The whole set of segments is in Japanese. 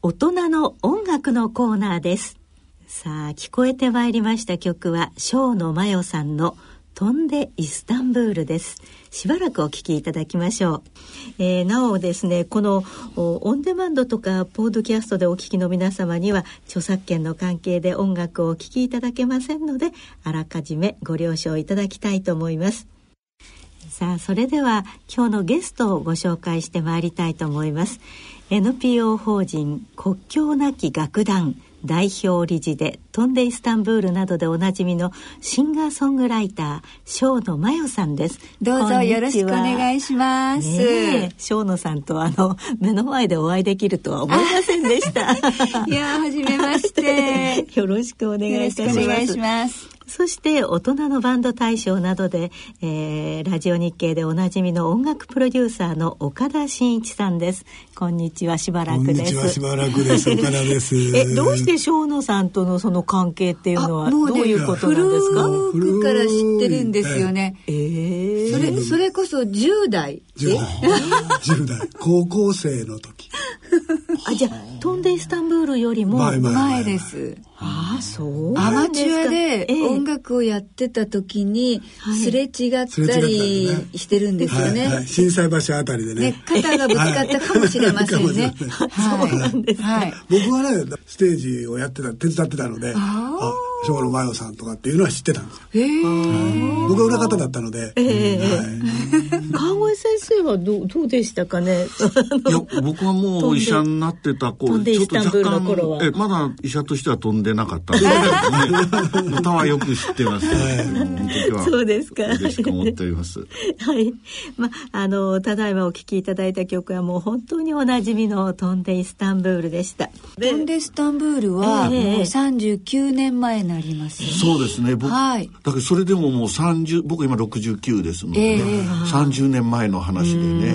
大人の音楽のコーナーです。さあ聞こえてまいりました曲は生野真代さんの飛んでイスタンブールです。しばらくお聞きいただきましょう、えー、なおですねこのオンデマンドとかポードキャストでお聞きの皆様には著作権の関係で音楽をお聞きいただけませんのであらかじめご了承いただきたいと思います。さあそれでは今日のゲストをご紹介してまいりたいと思います。NPO 法人国境なき楽団代表理事で「飛んでイスタンブール」などでおなじみのシンガーソングライター生野真代さんです。どうぞよろしくお願いします、ね、生野さんとあの目の前でお会いできるとは思いませんでした。いや初めまして。よろしくお願いいたしますそして大人のバンド大賞などで、えー、ラジオ日経でおなじみの音楽プロデューサーの岡田真一さんです。こんにちはしばらくです。しばらくです。岡田です。えどうして生野さんとのその関係っていうのはどういうことなんですか？古くから知ってるんですよね。えー、それそれこそ10代。10代。高校生の時。あじゃあ飛んでイスタンブールよりも前です。ああそうアマチュアで音楽をやってた時にすれ違ったりしてるんですよね。はいはい、震災橋あたりでね。ね肩がぶつかったかもしれませんね。そうなんですはい、僕はねステージをやってた手伝ってたので。あ生野真代さんとかっていうのは知ってたんですよ。僕は裏方だったので。川越先生はどうどうでしたかね？いや僕はもう医者になってた頃ちょっと若干えまだ医者としては飛んでなかったんですけど、ね、歌はよく知ってます。は そうですか。嬉しく思っております。はい。まあのただいまお聴きいただいた曲はもう本当におなじみの飛んでイスタンブールでした。飛んでイスタンブールはもう39年前なります、ね、そうですね僕、はい、だけどそれでももう30僕今69ですのでね、えー、30年前の話でね。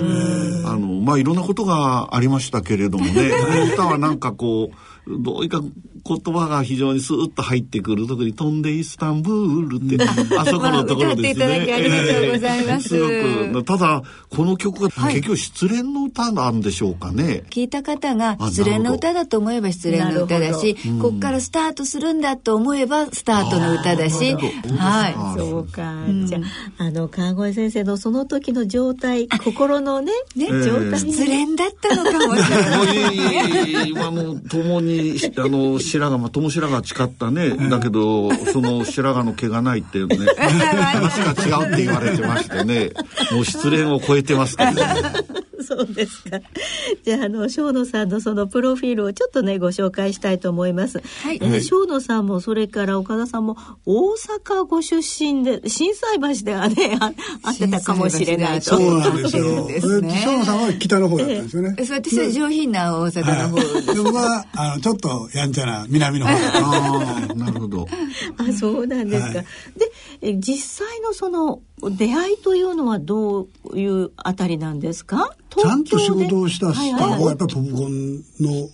あのまあいろんなことがありましたけれどもね。歌はなんかこうどういか言葉が非常にスーッと入ってくる特に「飛んでイスタンブール」ってあそこのところですね。ありがとうございます。すごくただこの曲が結局失恋の歌なんでしょうかね。はい、聞いた方が失恋の歌だと思えば失恋の歌だし、こっからスタートするんだと思えばスタートの歌だし、はい。そうか。じゃあの川越先生のその時の状態、心のねね、状態失恋だったのかもしれない。今の共ににあの 白髪ま友白髪誓ったね、だけどその白髪の毛がないっていう ね。話が違うって言われてましてね。もう失恋を超えてますけど、ね、そうですか。じゃあ、あの、生野さんのそのプロフィールをちょっとね、ご紹介したいと思います。はい。えー、生野さんも、それから岡田さんも、大阪ご出身で、心斎橋ではね、あ会ってたかもしれないと。そうなんですよ。生野さんは北の方だったんですよね。えー、そう私は上品な大阪の方で。僕は、あの、ちょっとやんちゃな南の方ああ、なるほど。あ、そうなんですか。はい、で、実際のその、出会いというのはどういうあたりなんですか？ちゃんと仕事をしたスターはやっぱりポップコンの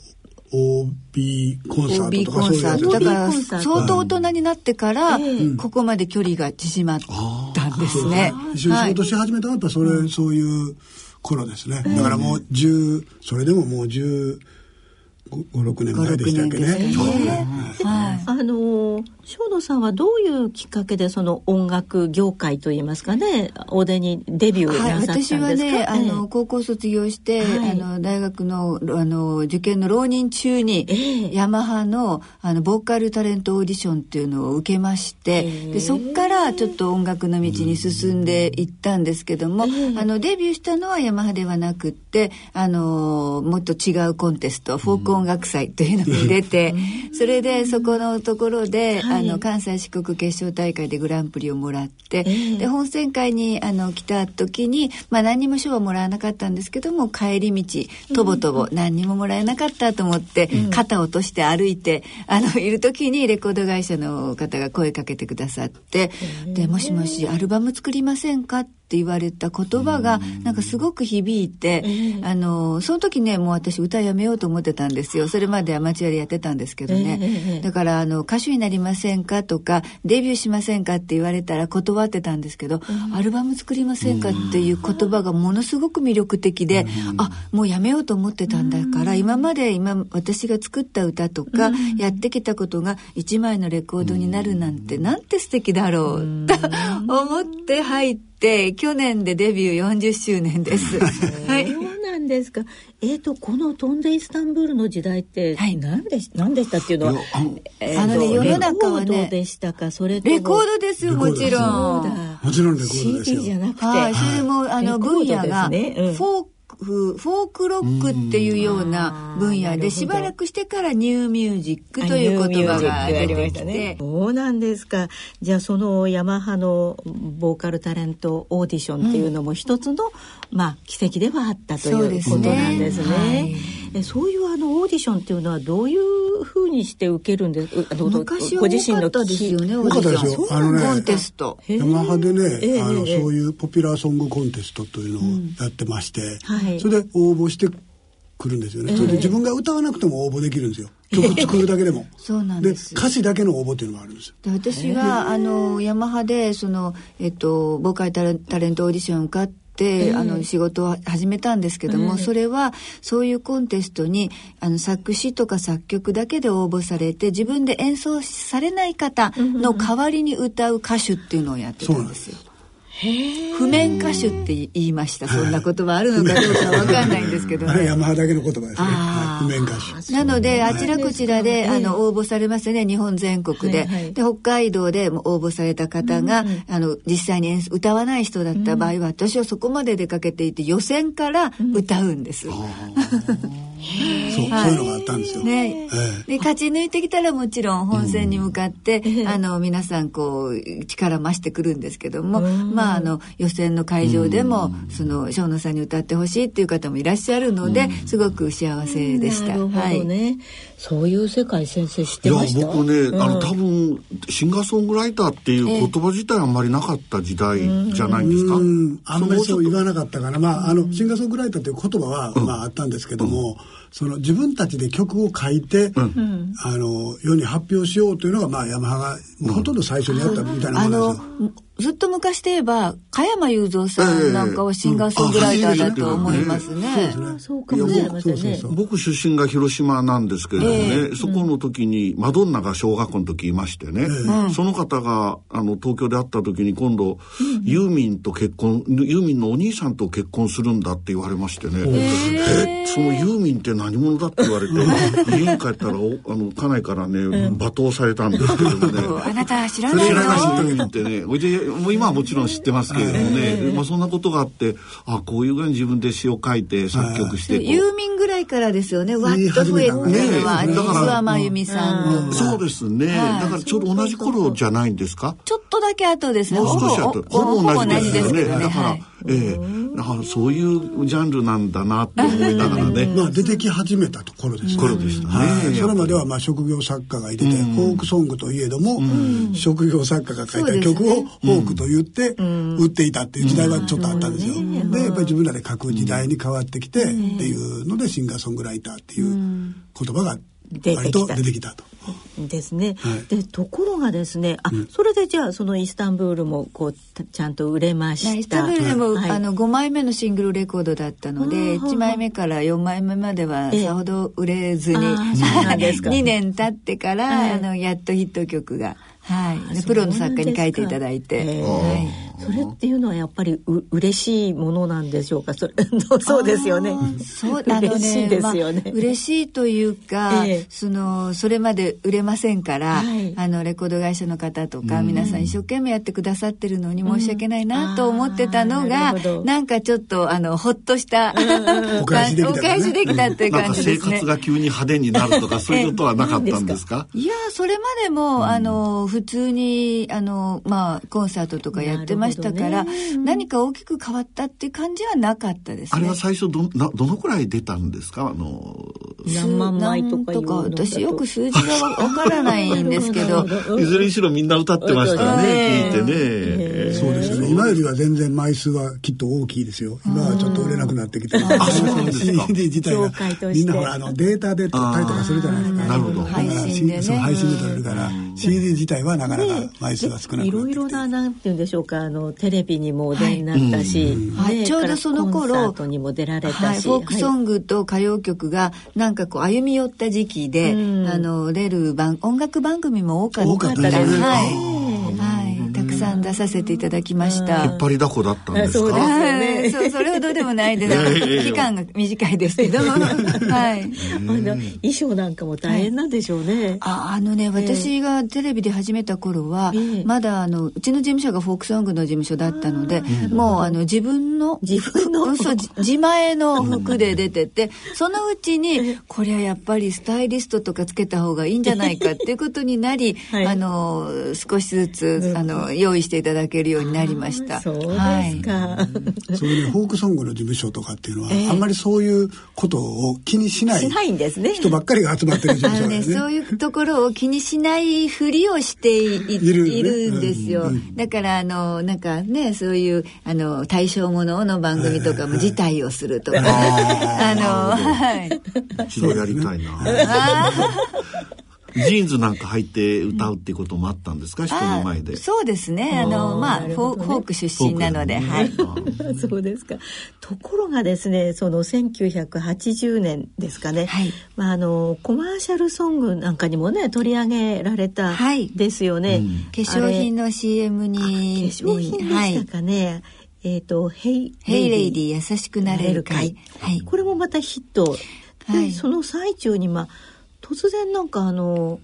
OB コンサートとかそういうやつ。だから相当大人になってから、ここまで距離が縮まったんですね。一緒に仕事し始めたのはやっぱそれ、そういう頃ですね。だからもう10それでももう10 56年前でしたっけね。ね。はい、あの生野さんはどういうきっかけでその音楽業界といいますかねおでにデビューなさったんですか、はい、私はね、あの高校卒業して、はい、あの大学のあの受験の浪人中に、えー、ヤマハのあのボーカルタレントオーディションっていうのを受けまして、え。ー、でそこからちょっと音楽の道に進んでいったんですけども、えー、あのデビューしたのはヤマハではなくってあのもっと違うコンテストフォーク音楽祭というのに出て、それでそこのところで、はい、あの関西四国決勝大会でグランプリをもらって、えー、で本選会にあの来た時に、まあ、何にも賞はもらわなかったんですけども帰り道とぼとぼ何にももらえなかったと思って、うん、肩を落として歩いてあのいる時にレコード会社の方が声かけてくださって「でもしもしアルバム作りませんか?」ってって言われた言葉がなんかすごく響いて、あのその時ねもう私歌やめようと思ってたんですよ。それまでアマチュアでやってたんですけどね、だからあの歌手になりませんかとかデビューしませんかって言われたら断ってたんですけど、アルバム作りませんかっていう言葉がものすごく魅力的で、あもうやめようと思ってたんだから、今まで今私が作った歌とか、やってきたことが1枚のレコードになるなんて、なんて素敵だろうと思って入って、去年でデビュー40周年です。はい。そうなんですか。えっ、ー、と、この飛んでイスタンブールの時代って、はい、何でし、何でしたっていうのは、えー、あのね、世の中はね、でしたか、それレコードですよ、もちろん。もちろんレコードですよ。CD じゃなくて。はい、それも、あの、分野が、フォークフォークロックっていうような分野でしばらくしてからニューミュージックという言葉が出て。きて、ね、そうなんですか。じゃあそのヤマハのボーカルタレントオーディションっていうのも一つの、うん、まあ奇跡ではあったということなんですね。そう、ね。はい、そういうあのオーディションっていうのはどういうふうにして受けるんです昔は多かったですよね多かったですよ。あのねコンテスト。ヤマハでね、あのそういうポピュラーソングコンテストというのをやってまして、はい。それで応募してくるんですよね、それで自分が歌わなくても応募できるんですよ。曲作るだけでも。そうなんです。歌詞だけの応募っていうのがあるんですで私があのヤマハでその、えっと、ボーカルタレントオーディション受かって、あの仕事を始めたんですけども、それはそういうコンテストにあの作詞とか作曲だけで応募されて自分で演奏されない方の代わりに歌う歌手っていうのをやってたんですよ。譜面歌手って言いました。そんな言葉あるのかどうかわかんないんですけど、ね、あれ山だけの言葉ですね。譜面歌手。なので、あちらこちらで、あの、応募されますね、日本全国で。で、北海道で応募された方が、あの、実際に歌わない人だった場合は、私はそこまで出かけていて、予選から歌うんです。そう、そういうのがあったんですよ。ね、で勝ち抜いてきたらもちろん本戦に向かって、あの皆さんこう力増してくるんですけども、まああの予選の会場でも、その生野さんに歌ってほしいっていう方もいらっしゃるので、すごく幸せでした。はい。そういう世界先生知ってました？いや僕ね、あの多分シンガーソングライターっていう言葉自体あんまりなかった時代じゃないんですか？あんまりそう言わなかったから、まああのシンガーソングライターという言葉は、まああったんですけども。その自分たちで曲を書いて、うん、あの世に発表しようというのがまあヤマハがほとんど最初にやったみたいなものですよ。ずっと昔で言えば加山雄三さんなんかはシンガーソングライターだと思いますね。そうかもしれませんね。僕出身が広島なんですけれどもね、そこの時にマドンナが小学校の時いましてね、その方があの東京で会った時に今度、ユーミンと結婚ユーミンのお兄さんと結婚するんだって言われましてね、え。そのユーミンって何者だって言われて家に帰ったらおあの家内からね罵倒されたんですけどね。あなた知らないの？知らないユーミンってね、おいでもう今はもちろん知ってますけれどもね、まあそんなことがあって、あこういうぐらいに自分で詩を書いて作曲して。ユーミンぐらいからですよね、わっと増えたのは、実は真由美さん。そうですね。だからちょうど同じ頃じゃないんですか？ちょっとだけ後ですね。もう少し後。ほぼ同じですよね。だから、ええだからそういうジャンルなんだなって思いながらね。まあ出てき始めたところです頃でしたね。それまではまあ職業作家がいてて、フォークソングといえども、職業作家が書いた曲をフォークと言って売っていたっていう時代はちょっとあったんですよ。で、やっぱり自分らで書く時代に変わってきてっていうのでシンガーソングライターっていう言葉が割と出てきたと。ですね、はい、でところがですねあ、うん、それでじゃあそのイスタンブールもこうちゃんと売れました。イスタンブールでも、はい、あの5枚目のシングルレコードだったので1枚目から4枚目まではさほど売れずに、ええ、2 年経ってから、あのやっとヒット曲が。はい、プロの作家に書いていただいて、はい、それっていうのはやっぱりう嬉しいものなんでしょうか？それ そうですよね。そうあのね嬉しいですよね、まあ、嬉しいというか、えー、そのそれまで売れませんから、はい、あのレコード会社の方とか、皆さん一生懸命やってくださってるのに申し訳ないなと思ってたのが、うん、なんかちょっとあのほっとした、お返しできた、ね、お返しできたっていう感じですね。生活が急に派手になるとかそういうことはなかったんですか？いやそれまでも、あの普通にあのまあコンサートとかやってまましたから、ね、何か大きく変わったっていう感じはなかったです、ね、あれは最初どなどのくらい出たんですか？あの何万枚とかと。か私よく数字がわからないんですけど。いずれにしろみんな歌ってましたね、聞いてね、そうですね。今よりは全然枚数はきっと大きいですよ。今はちょっと売れなくなってきてあそうですか。CD 自体がみんなほらあのデータで撮ったりとかするじゃないですか。なるほど。配信で、ね、配信で撮れるから CD 自体はなかなか枚数が少なくなっていろいろななんていうんでしょうかあのテレビにもお出になったし、はい、ちょうどその頃コンサートにも出られたし、フォークソングと歌謡曲がなんかこう歩み寄った時期で、あの出る番音楽番組も多かったです。はい出させていただきました。引っ張りだこだったんですか？そうですね。そうそれほどでもないです。期間が短いですけど、はい。衣装なんかも大変なんでしょうね。ああのね私がテレビで始めた頃はまだあのうちの事務所がフォークソングの事務所だったので、もうあの自分の自分のそう自前の服で出てて、そのうちにこれはやっぱりスタイリストとかつけた方がいいんじゃないかっていうことになり、あの少しずつあの用意していただけるようになりました。そうですか。はい、そういうね、フォークソングの事務所とかっていうのは、えー、あんまりそういうことを気にしないないんですね。人ばっかりが集まってる事務所ですね。ねそういうところを気にしないふりをしている,、いるんですよ。うんうん、だからあのなんかねそういうあの対象ものの番組とかも辞退をするとか、あのはい。一度やりたいな。ジーンズなんか履いて歌うっていうこともあったんですか、人の前で。そうですね。あの、まあ、フォーク出身なので、はい。そうですか。ところがですね、その1980年ですかね。はい。まあ、あの、コマーシャルソングなんかにもね、取り上げられたですよね。化粧品の CM に。化粧品でしたかね。えっ、と、 Hey、Hey Lady 優しくなれるかい。はい。これもまたヒット。はい、その最中に、まあ、突然なんかあの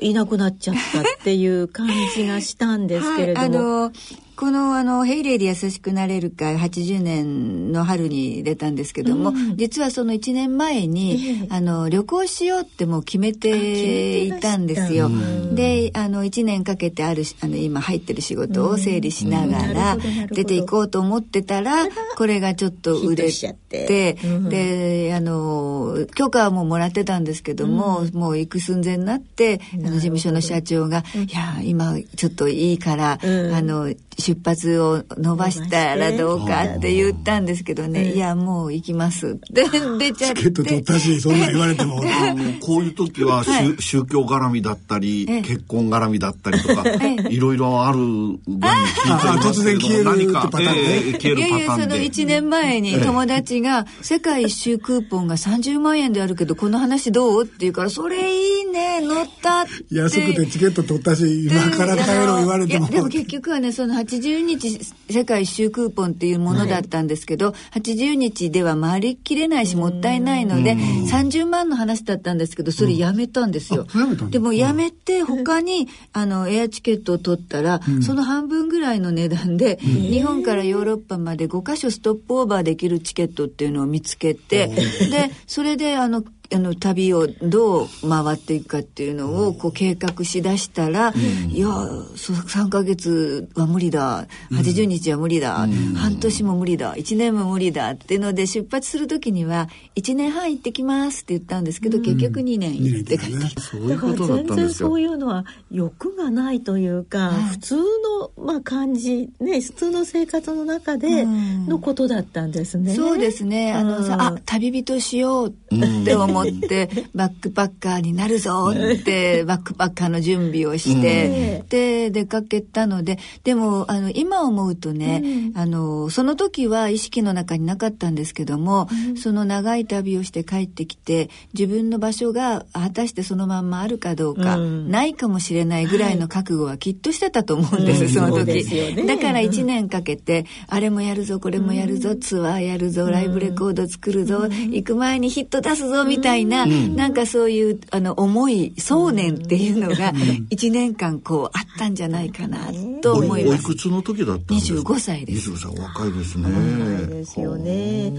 いなくなっちゃったっていう感じがしたんですけれども。はい、あのこのあの「 Hey Lady 優しくなれるかい」80年の春に出たんですけども、うん、実はその1年前に、あの旅行しようってもう決めていたんですよ。であの1年かけてあるあの今入ってる仕事を整理しながら出ていこうと思ってたらこれがちょっと売れて、であの許可はもうもらってたんですけども、うん、もう行く寸前になってあの事務所の社長が「いや今ちょっといいから、あの出発を伸ばしたらどうかって言ったんですけどね、いや、もう行きます。って 出ちゃって。チケット取ったし、そんな言われても。こういう時は、はい、宗教絡みだったり、結婚絡みだったりとか、いろいろある突然消える何か、えー、消えるパターンで。いやいや、その1年前に友達が、世界一周クーポンが30万円であるけど、この話どう？って言うから、それいいね、乗ったって。安くてチケット取ったし、今から帰ろう言われても。でも結局はね、その80日世界一周クーポンっていうものだったんですけど、はい、80日では回りきれないしもったいないので、30万の話だったんですけど、それやめたんですよ。でもやめて他に、あの、エアチケットを取ったら、その半分ぐらいの値段で、日本からヨーロッパまで5カ所ストップオーバーできるチケットっていうのを見つけて、で、それであの、あの旅をどう回っていくかっていうのをこう計画しだしたら、うん、いや3か月は無理だ。80日は無理だ、うん、半年も無理だ。1年も無理だっていうので出発する時には1年半行ってきますって言ったんですけど、うん、結局2年行って帰ってきた、そういうことだったんですよ。そういうのは欲がないというか、はい、普通の、まあ、感じね普通の生活の中でのことだったんですね、そうですね。あのさあ旅人しようって思ってバックパッカーになるぞってバックパッカーの準備をして、で出かけたのででもあの今思うとね、あのその時は意識の中になかったんですけども、その長い旅をして帰ってきて自分の場所が果たしてそのまんまあるかどうか、ないかもしれないぐらいの覚悟はきっとしてたと思うんです、その時、だから1年かけてあれもやるぞこれもやるぞ、ツアーやるぞライブレコード作るぞ、行く前にヒット出すぞみたいな、うん、なんかそういうあの思い想念っていうのが1年間こうあったんじゃないかなと思います。おいくつの時だったんですか ?25 歳です。25歳若いですね。若いですよね。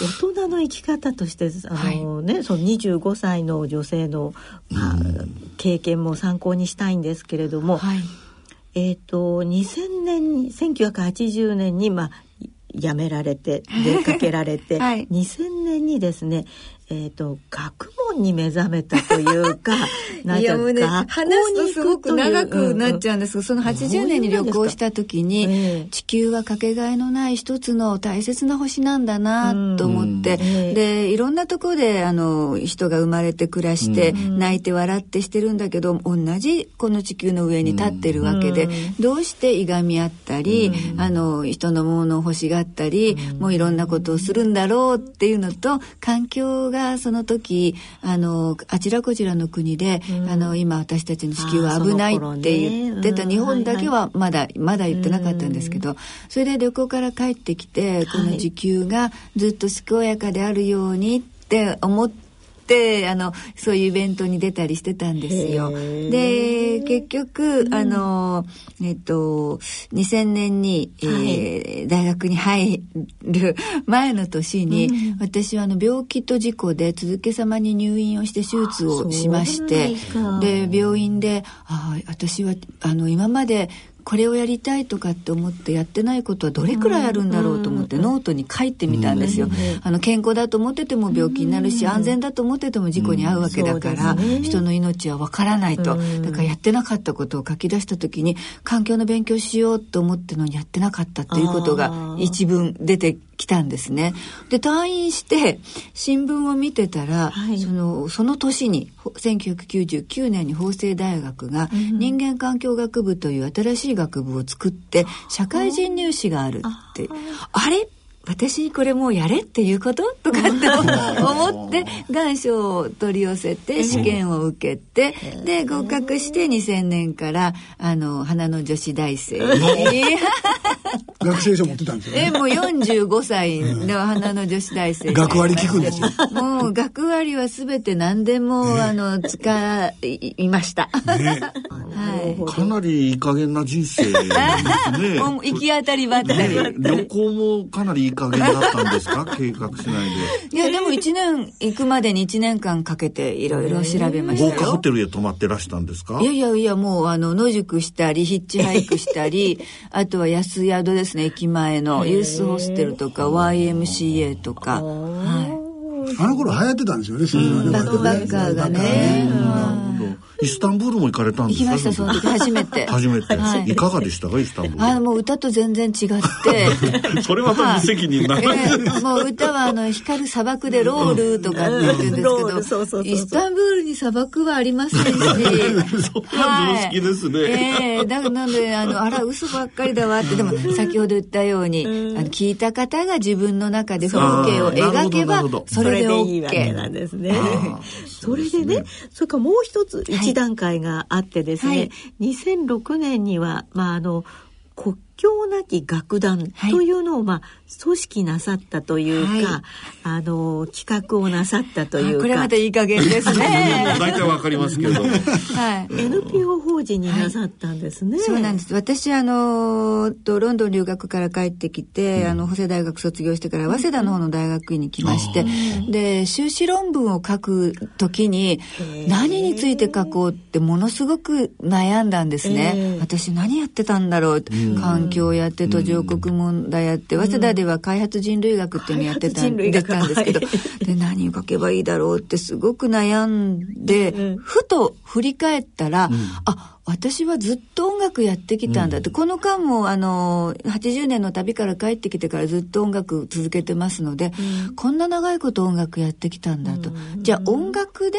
大人の生き方としてあの、ね、その25歳の女性の、まあ、経験も参考にしたいんですけれども、はいえっ、ー、と2000年に1980年にまあ辞められて出かけられて、はい、2000年にですねえっ、ー、と学問に目覚めたというか いやもうね話すとすごく長くなっちゃうんです。が、その80年に旅行した時に、えー、地球はかけがえのない一つの大切な星なんだなと思って、えー、でいろんなところであの人が生まれて暮らして、泣いて笑ってしてるんだけど同じこの地球の上に立ってるわけで、どうしていがみ合ったり、あの人のものを欲しがったり、もういろんなことをするんだろうっていうのと環境ががその時あのあちらこちらの国で、うん、あの今私たちの地球は危ないって言ってた、日本だけはまだ、まだ言ってなかったんですけど、それで旅行から帰ってきてこの地球がずっと健やかであるようにって思って。ってあのそういうイベントに出たりしてたんですよ。で結局、あのえっと2000年に、えー、はい、大学に入る 前の年に、うん、私はあの病気と事故で続けさまに入院をして手術をしましてで病院であ私はあの今までこれをやりたいとかって思ってやってないことはどれくらいあるんだろうと思ってノートに書いてみたんですよ。あの健康だと思ってても病気になるし安全だと思ってても事故に遭うわけだから人の命はわからないと。だからやってなかったことを書き出した時に環境の勉強しようと思ってのにやってなかったっていうことが一文出て来たんですね。で退院して新聞を見てたら、はい、そのその年に1999年に法政大学が人間環境学部という新しい学部を作って社会人入試があるって。あれ？私これもうやれっていうこと？とかって思 って願書を取り寄せて試験を受けてで合格して2000年からあの花の女子大生。に 学生証持ってたんですよ、ね、えもう45歳の花の女子大生。学割聞くんですよ。もう学割は全て何でも、ね、あの使いました、ね、はい、かなりいい加減な人生ですね行き当たりばったり、旅行もかなりいい加減だったんですか？計画しないで。いや、でも1年行くまでに1年間かけていろいろ調べましたよ。豪華ホテルへ泊まってらしたんですか？いやいやいや、もうあの、野宿したり、ヒッチハイクしたり、あとは安宿ですね、駅前のユースホステルとか YMCA とか。はい。あの頃流行ってたんですよね、うん、バックバッカーがね。イスタンブールも行かれたんですか行きました、その時。初めて。初めて。はい、いかがでしたか、イスタンブール。あもう歌と全然違って。それは無責任な、えー、もう歌はあの、光る砂漠でロールとかって言うんですけど、イスタンブールに砂漠はありませんし。そんな常識ですね。ええー、だからなんで、あの、あら、嘘ばっかりだわって、でも先ほど言ったように、あの聞いた方が自分の中で風景を描けば、それで OK なんですね。それでね、それからもう一つ、一段階があってですね、はい、2006年には、まあ、あの国境なき楽団というのを、まあ、組織なさったというか、はい、あの企画をなさったというか。これまたいい加減ですね。大体わかりますけど、はい、NPO 法人になさったんですね、はい、そうなんです。私あのとロンドン留学から帰ってきて、うん、あの法政大学卒業してから早稲田の方の大学院に来まして、うん、で修士論文を書く時に何について書こうってものすごく悩んだんですね。私何やってたんだろう、うん、環境やって途上国問題やって早稲田ででは開発人類学っていうのやってたんでたんですけど、で何を書けばいいだろうってすごく悩んで、うん、ふと振り返ったら、うん、あ私はずっと音楽やってきたんだって、うん、この間もあの80年の旅から帰ってきてからずっと音楽続けてますので、うん、こんな長いこと音楽やってきたんだと、うん、じゃあ音楽で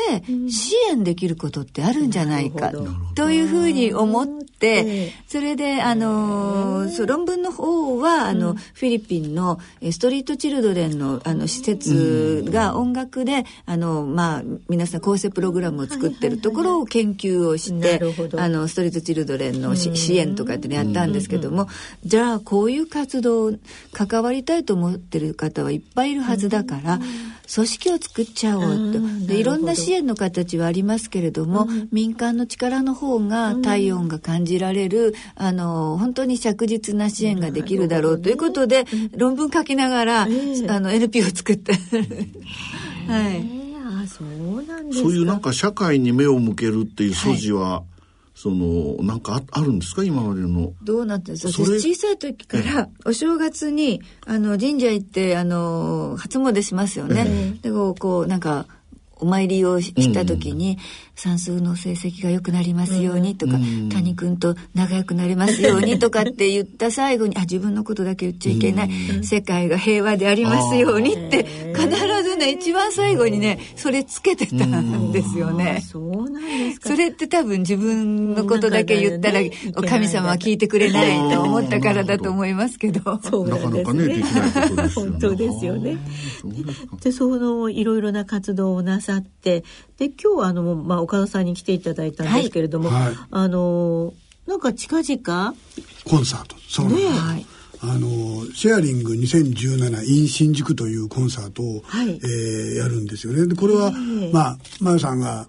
支援できることってあるんじゃないか、というふうに思って、それであのそう論文の方はあの、フィリピンのストリートチルドレンのあの施設が音楽であのまあ皆さん構成プログラムを作ってるところを研究をして、あのストリートチルドレンの支援とかってやったんですけども、じゃあこういう活動関わりたいと思ってる方はいっぱいいるはずだから、組織を作っちゃおうと。でいろんな支援の形はありますけれども、民間の力の方が体温が感じられる、あの本当に着実な支援ができるだろうということで、論文書きながら、あの NPO を作って。はい。そうなんですそういうなんか社会に目を向けるっていう素地は、そのなんかあるんですか？今までの。どうなってんですか？小さい時からお正月にあの神社行ってあの初詣しますよね、でこうこうなんかお参りをした時に、算数の成績が良くなりますようにとか、谷君と仲良くなりますようにとかって言った最後に、あ、自分のことだけ言っちゃいけない、世界が平和でありますようにって必ずね、一番最後にね、それつけてたんですよね。そうなんですか。それって多分自分のことだけ言ったら、神様は聞いてくれないと思ったからだと思いますけど。そうなかなかね、できないことですよね。本当ですよね。で、そのいろいろな活動をなさって、で、今日あの、まあ、岡田さんに来ていただいたんですけれども、はい、あの、なんか近々コンサート。そうなんです。ねはいあのシェアリング2017 in 新宿というコンサートを、はい、えー、やるんですよね。でこれは、まあまゆさんが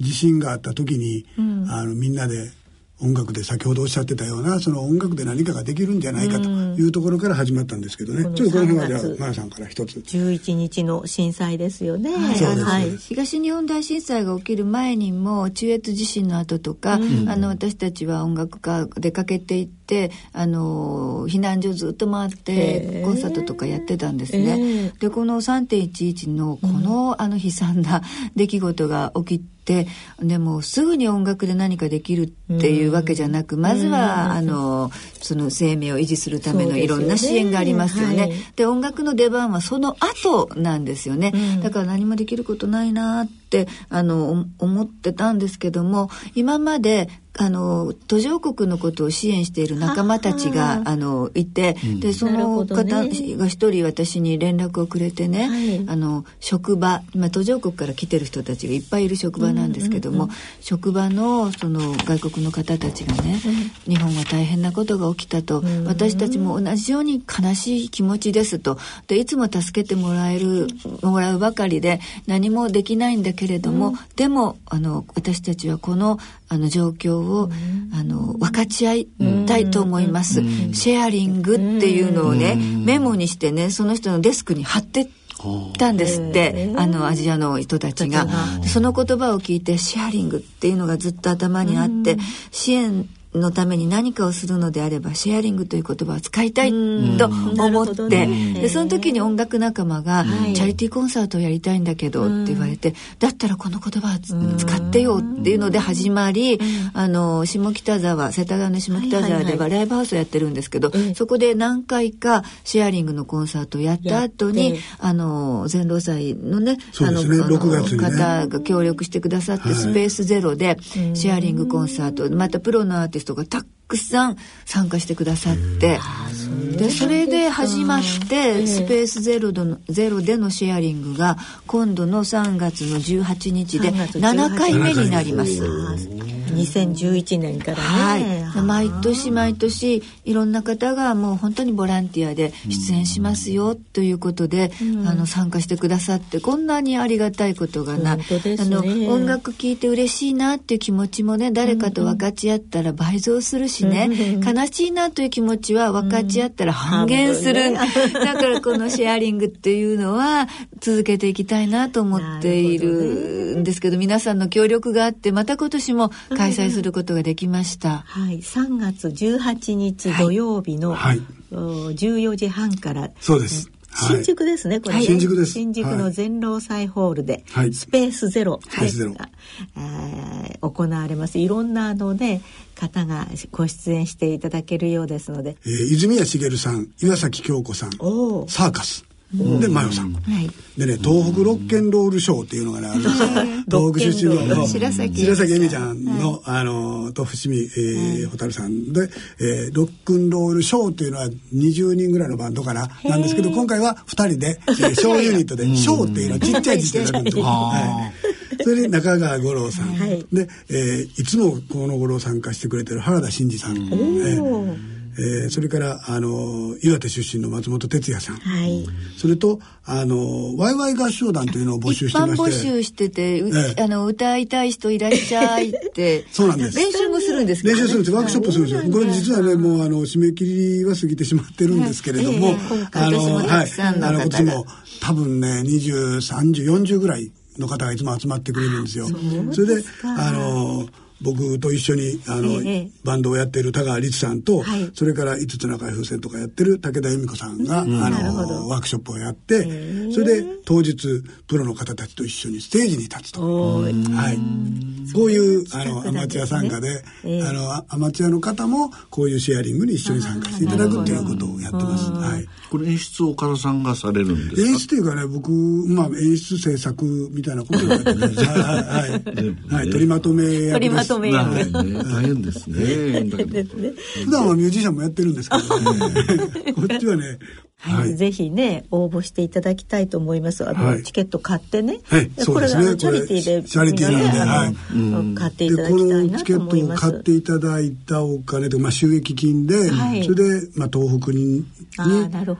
地震があった時に、うん、あのみんなで音楽で先ほどおっしゃってたようなその音楽で何かができるんじゃないかというところから始まったんですけどね、うん、ちょっとこの辺はじゃあマヤさんから一つ。11日の震災ですよね、はい、そうです、はい、東日本大震災が起きる前にも中越地震の後とか、うん、あの私たちは音楽家出かけていってあの避難所ずっと回ってコンサートとかやってたんですね、えー、でこの3.11のこの、うん、あの悲惨な 出来事が起きてでもすぐに音楽で何かできるっていうわけじゃなく、まずは、あのその生命を維持するためのいろんな支援がありますよね。で、ねはい、音楽の出番はその後なんですよね。だから何もできることないなってあの思ってたんですけども今まであの途上国のことを支援している仲間たちがあのいて、うん、でその方が一人私に連絡をくれてね、はい、あの職場、まあ、途上国から来てる人たちがいっぱいいる職場なんですけども、うんうんうん、職場のその外国の方たちがね、うん、日本は大変なことが起きたと、うん、私たちも同じように悲しい気持ちですとでいつも助けてもらえるもらうばかりで何もできないんだけれども、でもあの私たちはこのあの状況を、あの分かち合いたいと思います、シェアリングっていうのをね、メモにしてねその人のデスクに貼ってたんですって、あのアジアの人たちが。その言葉を聞いてシェアリングっていうのがずっと頭にあって、支援のために何かをするのであればシェアリングという言葉を使いたいと思って、ね、でその時に音楽仲間が、チャリティーコンサートをやりたいんだけどって言われて、だったらこの言葉を使ってよっていうので始まり、あの下北沢世田谷の下北沢ではライブハウスをやってるんですけど、そこで何回かシェアリングのコンサートをやった後にあの全労祭のねあの、ね、方が協力してくださって、スペースゼロでシェアリングコンサートまたプロのアーティスト人がたくさん参加してくださってでそれで始まってスペースゼロのゼロでのシェアリングが今度の3月の18日で7回目になります。2011年からね、はい、毎年毎年いろんな方がもう本当にボランティアで出演しますよということで、うん、あの参加してくださってこんなにありがたいことがな、ね、あの音楽聴いて嬉しいなっていう気持ちもね誰かと分かち合ったら倍増するしね、うん、悲しいなという気持ちは分かち合ったら半減する、うん、だからこのシェアリングっていうのは続けていきたいなと思っているんですけど皆さんの協力があってまた今年も開催することができました。はい、3月18日土曜日の、はい、14時半から。そうです。新宿ですね、これ、ね、新宿です。新宿の全労祭ホールで、はい、スペースゼロ、はい、えー、行われます。いろんなので、方がご出演していただけるようですので。えー、泉谷しげるさん、岩崎京子さん、サーカス。で、マヨさん。はい、でね、東北ロッケンロールショーっていうのがね、あるんですよ。東北出身の白崎恵美ちゃんの、あの、と伏見、えー、蛍さんで、えー、ロックンロールショーっていうのは20人ぐらいのバンドかな、なんですけど、今回は2人で、えー、ショーユニットで、ショーっていうのはちっちゃい字で書くんですよ。はい。それで中川五郎さん、はい、で、えー、いつもこの頃参加してくれてる原田真二さん、えーえー、それからあの岩手出身の松本哲也さん、はい、それとあのワイワイ合唱団というのを募集してまして。募集してて、えー、あの歌いたい人いらっしゃいって。そうなんです。練習もするんですか、ね、練習するんです。ワークショップするんですよ。これ実はねもうあの締め切りは過ぎてしまってるんですけれども、えー、あのはい。あの今年も多分ね203040ぐらいの方がいつも集まってくれるんですよ。それであの僕と一緒にあの、えバンドをやってる田川律さんと、はい、それから五つ中井風船とかやってる武田由美子さんが、うん、あのワークショップをやって、それで当日プロの方たちと一緒にステージに立つと、はい、こういうあのアマチュア参加で、あのアマチュアの方もこういうシェアリングに一緒に参加していただくっていうことをやってます。はい、これ演出岡田さんがされるんですか？演出というかね僕、まあ、演出制作みたいなことをやってます。はい、はい。はい、取りまとめ役です。とめ役、ね、大変ですね。普段はミュージシャンもやってるんですけどね。こっちはね、はい、ぜひね応募していただきたいと思います。あの、はい、チケット買ってね。はい、これ、ね、チャリティーでチャリティーなんで、はい、買っていただきたいなと思います。このチケットを買っていただいたお金とまあ収益金で、はい、それでまあ東北にに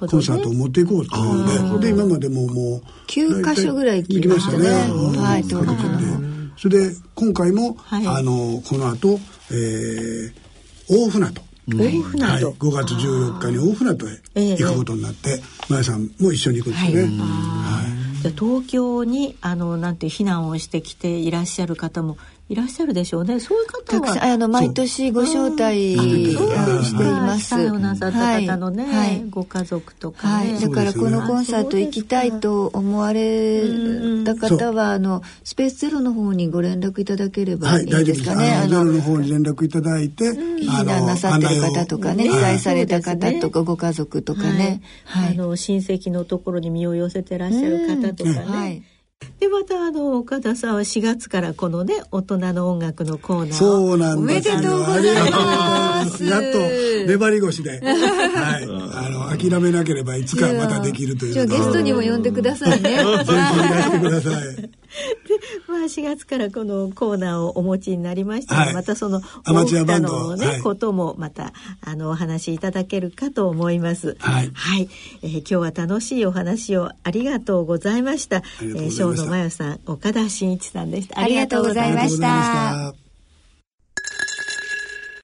コンサートを持っていこうというので、で今までももう九箇所ぐらい行きましたね。はい、東北で。それで今回も、はい、あのこの後、えー、大船渡。大船渡、はい、5月14日に大船渡へ行くことになって、まやさんも一緒に行くんですね。はい。はい、東京にあのなんて避難をしてきていらっしゃる方もいらっしゃるでしょうね。そういう方は。あの毎年ご招待しています。をなさった方のね、はい、ご家族とか、ね。はい、だからこのコンサート行きたいと思われた方はあのスペースゼロの方にご連絡いただければいいですかね。はい、ゼロの方に連絡いただいて、避難なさってる方とかね、被災された方とかご家族とかね、はい、あの親戚のところに身を寄せてらっしゃる方とかね。はいでまたあの岡田さんは4月からこのね大人の音楽のコーナーそうなんです。よおめでとうございます。やっと粘り腰で はい。あの諦めなければいつかまたできるというじゃあゲストにも呼んでくださいね。ぜひいらしてください まあ4月からこのコーナーをお持ちになりましたら、はい、またそのアマチュアバンドのね、はい、こともまたあのお話しいただけるかと思います。はい、はい、えー、今日は楽しいお話をありがとうございました。えー、小野真代さん、岡田真一さんでした。ありがとうございました。